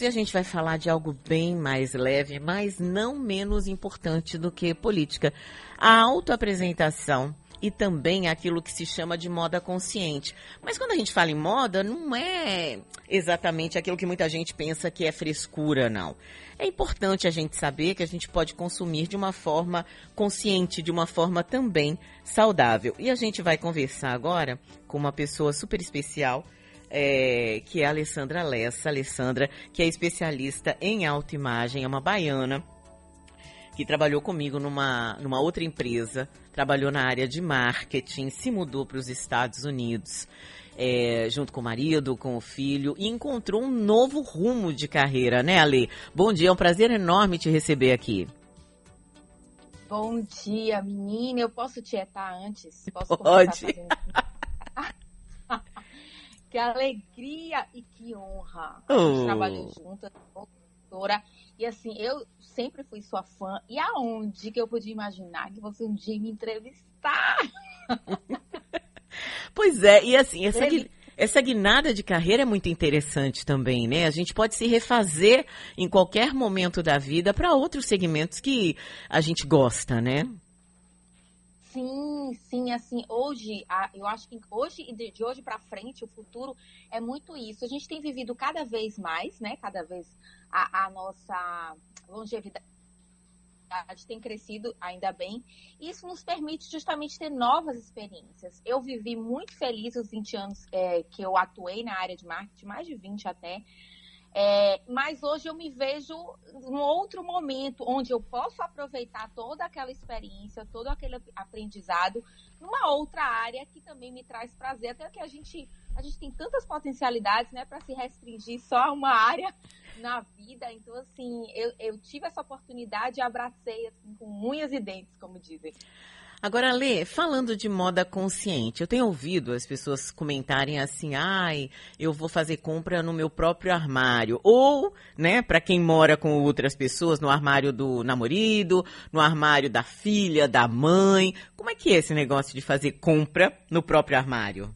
E a gente vai falar de algo bem mais leve, mas não menos importante do que política. A autoapresentação e também aquilo que se chama de moda consciente. Mas quando a gente fala em moda, não é exatamente aquilo que muita gente pensa que é frescura, não. É importante a gente saber que a gente pode consumir de uma forma consciente, de uma forma também saudável. E a gente vai conversar agora com uma pessoa super especial é, que é a Alessandra Lessa. Alessandra, que é especialista em autoimagem, é uma baiana que trabalhou comigo numa, numa outra empresa, trabalhou na área de marketing, se mudou para os Estados Unidos. É, junto com o marido, com o filho, e encontrou um novo rumo de carreira, né, Ale? Bom dia, é um prazer enorme te receber aqui. Bom dia, menina. Eu posso tietar antes? Posso Pode. Que alegria e que honra. A gente Oh. trabalhou juntas, doutora. E assim, eu sempre fui sua fã. E aonde que eu podia imaginar que você um dia ia me entrevistar? Pois é, e assim, essa, essa guinada de carreira é muito interessante também, né? A gente pode se refazer em qualquer momento da vida para outros segmentos que a gente gosta, né? Sim, sim, assim, hoje, eu acho que hoje e de, de hoje para frente, o futuro é muito isso. A gente tem vivido cada vez mais, né? Cada vez a, a nossa longevidade tem crescido, ainda bem. Isso nos permite justamente ter novas experiências. Eu vivi muito feliz os 20 anos é, que eu atuei na área de marketing, mais de 20 até. É, mas hoje eu me vejo num outro momento onde eu posso aproveitar toda aquela experiência, todo aquele aprendizado numa outra área que também me traz prazer, até que a gente a gente tem tantas potencialidades, né, para se restringir só a uma área na vida. Então assim, eu, eu tive essa oportunidade e abracei assim com unhas e dentes, como dizem. Agora, Lê, falando de moda consciente, eu tenho ouvido as pessoas comentarem assim, ai, eu vou fazer compra no meu próprio armário. Ou, né, para quem mora com outras pessoas, no armário do namorado, no armário da filha, da mãe. Como é que é esse negócio de fazer compra no próprio armário?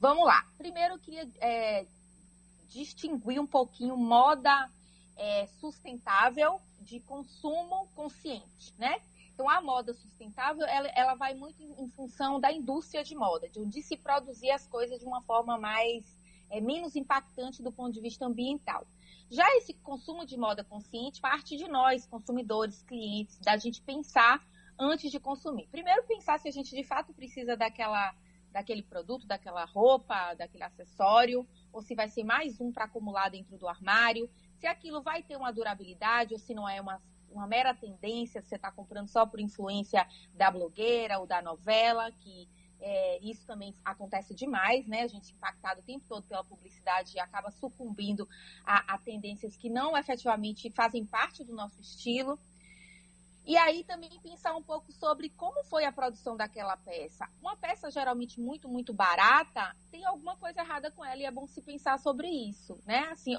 Vamos lá. Primeiro eu queria é, distinguir um pouquinho moda é, sustentável de consumo consciente, né? Então a moda sustentável ela, ela vai muito em, função da indústria de moda, de onde se produzir as coisas de uma forma mais é, menos impactante do ponto de vista ambiental. Já esse consumo de moda consciente parte de nós, consumidores, clientes, da gente pensar antes de consumir. Primeiro pensar se a gente de fato precisa daquela daquele produto, daquela roupa, daquele acessório, ou se vai ser mais um para acumular dentro do armário, se aquilo vai ter uma durabilidade ou se não é uma, uma mera tendência, você está comprando só por influência da blogueira ou da novela, que é, isso também acontece demais, né? A gente impactado o tempo todo pela publicidade e acaba sucumbindo a, a tendências que não efetivamente fazem parte do nosso estilo. E aí também pensar um pouco sobre como foi a produção daquela peça. Uma peça geralmente muito, muito barata, tem alguma coisa errada com ela e é bom se pensar sobre isso, né? Assim,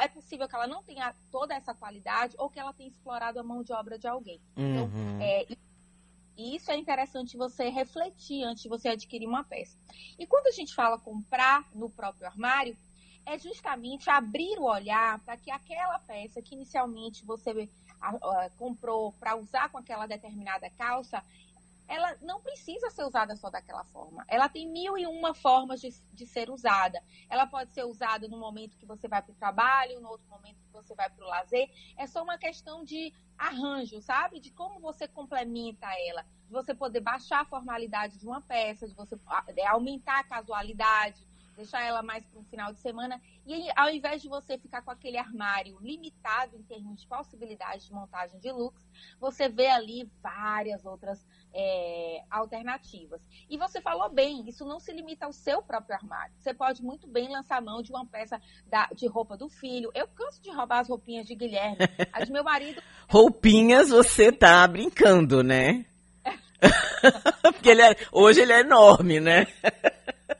é possível que ela não tenha toda essa qualidade ou que ela tenha explorado a mão de obra de alguém. Então, Uhum. é, e isso é interessante você refletir antes de você adquirir uma peça. E quando a gente fala comprar no próprio armário, é justamente abrir o olhar para que aquela peça que inicialmente você comprou para usar com aquela determinada calça, ela não precisa ser usada só daquela forma. Ela tem mil e uma formas de, de ser usada. Ela pode ser usada no momento que você vai para o trabalho, no outro momento que você vai para o lazer. É só uma questão de arranjo, sabe? De como você complementa ela. De você poder baixar a formalidade de uma peça, de você aumentar a casualidade, deixar ela mais para um final de semana. E ao invés de você ficar com aquele armário limitado em termos de possibilidades de montagem de looks, você vê ali várias outras é, alternativas. E você falou bem, isso não se limita ao seu próprio armário. Você pode muito bem lançar mão de uma peça da, de roupa do filho. Eu canso de roubar as roupinhas de Guilherme. As de meu marido. Roupinhas você tá brincando, né? Porque ele é, hoje ele é enorme, né?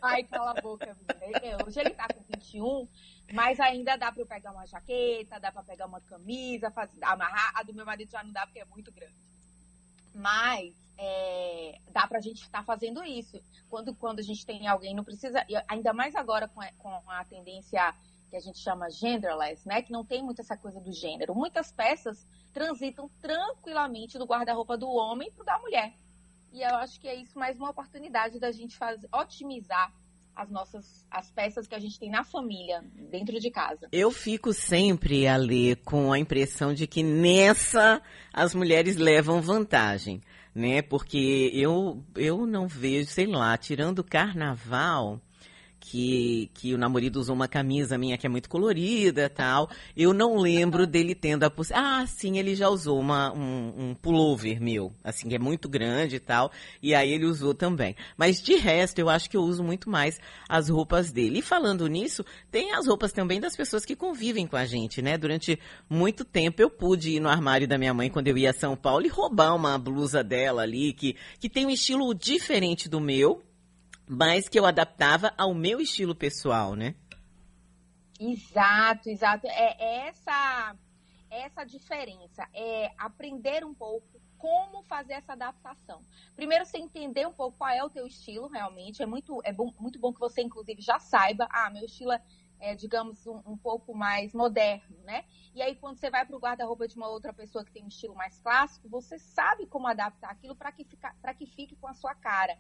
Ai, cala a boca, menina. Hoje ele tá com 21, mas ainda dá para eu pegar uma jaqueta, dá para pegar uma camisa, fazer, amarrar. A do meu marido já não dá porque é muito grande. Mas é, dá pra gente estar tá fazendo isso. Quando, quando a gente tem alguém, não precisa. Ainda mais agora com a, com a tendência que a gente chama genderless, né? Que não tem muito essa coisa do gênero. Muitas peças transitam tranquilamente do guarda-roupa do homem para o da mulher. E eu acho que é isso mais uma oportunidade da gente fazer, otimizar as nossas as peças que a gente tem na família, dentro de casa. Eu fico sempre, Ali, com a impressão de que nessa as mulheres levam vantagem, né? Porque eu, eu não vejo, sei lá, tirando o carnaval, que, que o namorado usou uma camisa minha que é muito colorida tal. Eu não lembro dele tendo a possibilidade. Ah, sim, ele já usou uma, um, um pullover meu, assim, que é muito grande e tal. E aí ele usou também. Mas de resto, eu acho que eu uso muito mais as roupas dele. E falando nisso, tem as roupas também das pessoas que convivem com a gente, né? Durante muito tempo eu pude ir no armário da minha mãe quando eu ia a São Paulo e roubar uma blusa dela ali, que, que tem um estilo diferente do meu mas que eu adaptava ao meu estilo pessoal, né? Exato, exato. É essa essa diferença, é aprender um pouco como fazer essa adaptação. Primeiro, você entender um pouco qual é o teu estilo realmente. É muito, é bom, muito bom que você, inclusive, já saiba, ah, meu estilo é, é digamos, um, um, pouco mais moderno, né? E aí, quando você vai para o guarda-roupa de uma outra pessoa que tem um estilo mais clássico, você sabe como adaptar aquilo para que, que fique com a sua cara.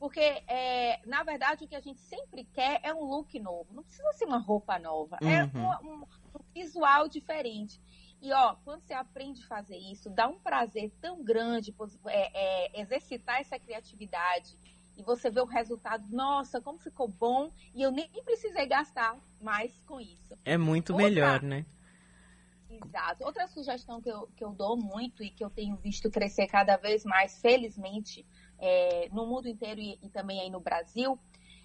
Porque, é, na verdade, o que a gente sempre quer é um look novo. Não precisa ser uma roupa nova. É uhum. É um, um, um, visual diferente. E, ó, quando você aprende a fazer isso, dá um prazer tão grande é, é, exercitar essa criatividade. E você vê o resultado, nossa, como ficou bom. E eu nem precisei gastar mais com isso. É muito Outra, melhor, né? Exato. Outra sugestão que eu, que eu dou muito e que eu tenho visto crescer cada vez mais, felizmente, é, no mundo inteiro e, e, também aí no Brasil,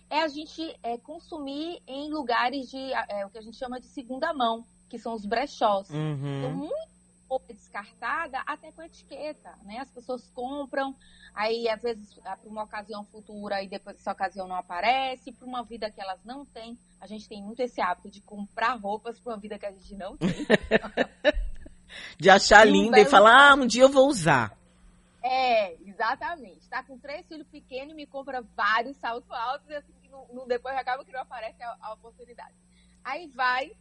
é a gente é, consumir em lugares de é, o que a gente chama de segunda mão, que são os brechós. Uhum. Então, muito pouco descartada até com etiqueta, né? As pessoas compram, aí às vezes para uma ocasião futura e depois essa ocasião não aparece, para uma vida que elas não têm. A gente tem muito esse hábito de comprar roupas para uma vida que a gente não tem. de achar linda e falar, ah, um dia eu vou usar. É, exatamente. Está com três filhos pequenos e me compra vários saltos altos e assim, no, no, depois acaba que não aparece a, a oportunidade. Aí vai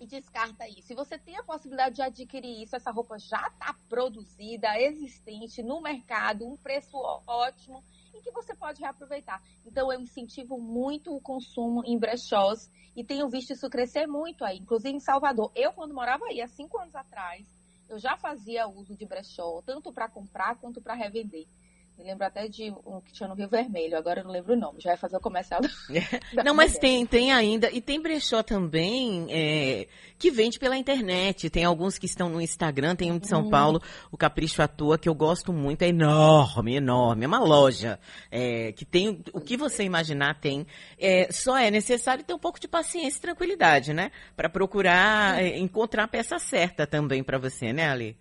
e descarta isso. Se você tem a possibilidade de adquirir isso, essa roupa já está produzida, existente no mercado, um preço ótimo e que você pode reaproveitar. Então, eu incentivo muito o consumo em brechós e tenho visto isso crescer muito aí, inclusive em Salvador. Eu, quando morava aí, há cinco anos atrás, eu já fazia uso de brechó, tanto para comprar quanto para revender. Me lembro até de um que tinha no Rio Vermelho, agora eu não lembro o nome, já vai fazer o comercial. Não, mas tem, tem ainda. E tem brechó também é, que vende pela internet. Tem alguns que estão no Instagram, tem um de São hum. Paulo, o Capricho à Toa, que eu gosto muito. É enorme, enorme. É uma loja é, que tem o que você imaginar tem. É, só é necessário ter um pouco de paciência e tranquilidade, né? Para procurar é, encontrar a peça certa também para você, né, Ali?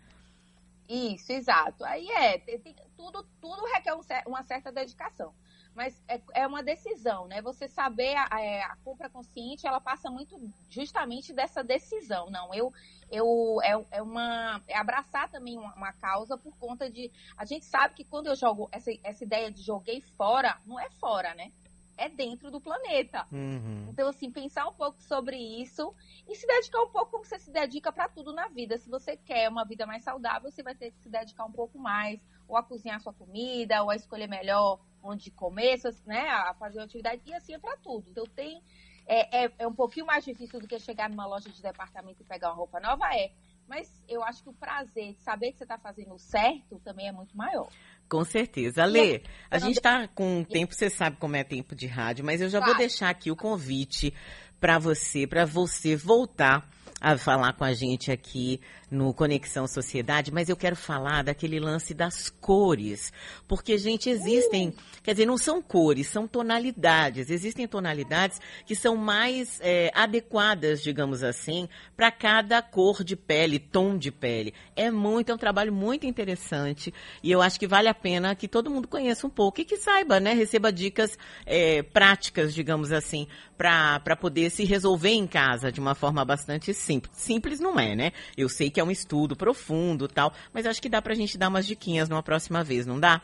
Isso, exato. Aí é, tem, tudo, tudo requer um, uma certa dedicação. Mas é, é, uma decisão, né? Você saber a, é, a, compra consciente, ela passa muito justamente dessa decisão. Não, eu, eu é, é uma é abraçar também uma, uma, causa por conta de a gente sabe que quando eu jogo essa, essa ideia de joguei fora, não é fora, né? É dentro do planeta. Uhum. Então, assim, pensar um pouco sobre isso e se dedicar um pouco como você se dedica para tudo na vida. Se você quer uma vida mais saudável, você vai ter que se dedicar um pouco mais, ou a cozinhar sua comida, ou a escolher melhor onde comer, né, a fazer uma atividade, e assim é para tudo. Então, tem. É, é, é um pouquinho mais difícil do que chegar numa loja de departamento e pegar uma roupa nova, é. Mas eu acho que o prazer de saber que você está fazendo certo também é muito maior. Com certeza. Lê, a gente está com tempo, você sabe como é tempo de rádio, mas eu já vou deixar aqui o convite para você, para você voltar a falar com a gente aqui no Conexão Sociedade, mas eu quero falar daquele lance das cores. Porque, gente, existem, quer dizer, não são cores, são tonalidades. Existem tonalidades que são mais é, adequadas, digamos assim, para cada cor de pele, tom de pele. É muito, é um trabalho muito interessante e eu acho que vale a pena que todo mundo conheça um pouco e que saiba, né? Receba dicas é, práticas, digamos assim, para poder se resolver em casa de uma forma bastante simples. Simples não é, né? Eu sei que é um estudo profundo tal, mas acho que dá pra gente dar umas diquinhas numa próxima vez, não dá?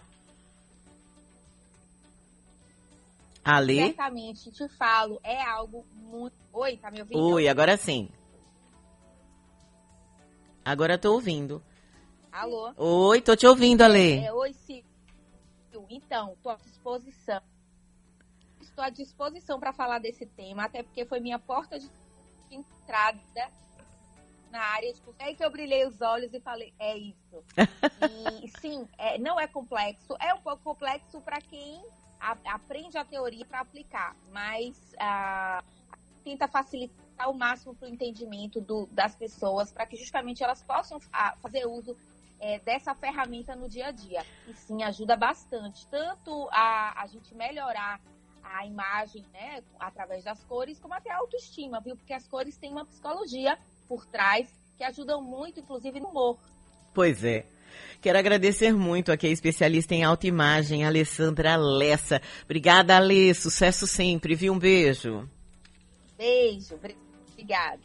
Ale? Certamente, te falo, é algo muito. Oi, tá me ouvindo? Oi, agora sim. Agora tô ouvindo. Alô? Oi, tô te ouvindo, Ale. É, oi, Silvio. Então, tô à disposição. Estou à disposição para falar desse tema, até porque foi minha porta de entrada na área de É aí que eu brilhei os olhos e falei, é isso. e sim, é, não é complexo. É um pouco complexo para quem a, aprende a teoria para aplicar, mas ah, tenta facilitar o máximo para o entendimento do, das pessoas, para que justamente elas possam fazer uso é, dessa ferramenta no dia a dia. E sim, ajuda bastante, tanto a, a gente melhorar a imagem, né, através das cores, como até a autoestima, viu? Porque as cores têm uma psicologia por trás que ajudam muito, inclusive no humor. Pois é. Quero agradecer muito aqui a especialista em autoimagem, Alessandra Lessa. Obrigada, Alê. Sucesso sempre, viu? Um beijo. Beijo. Obrigada.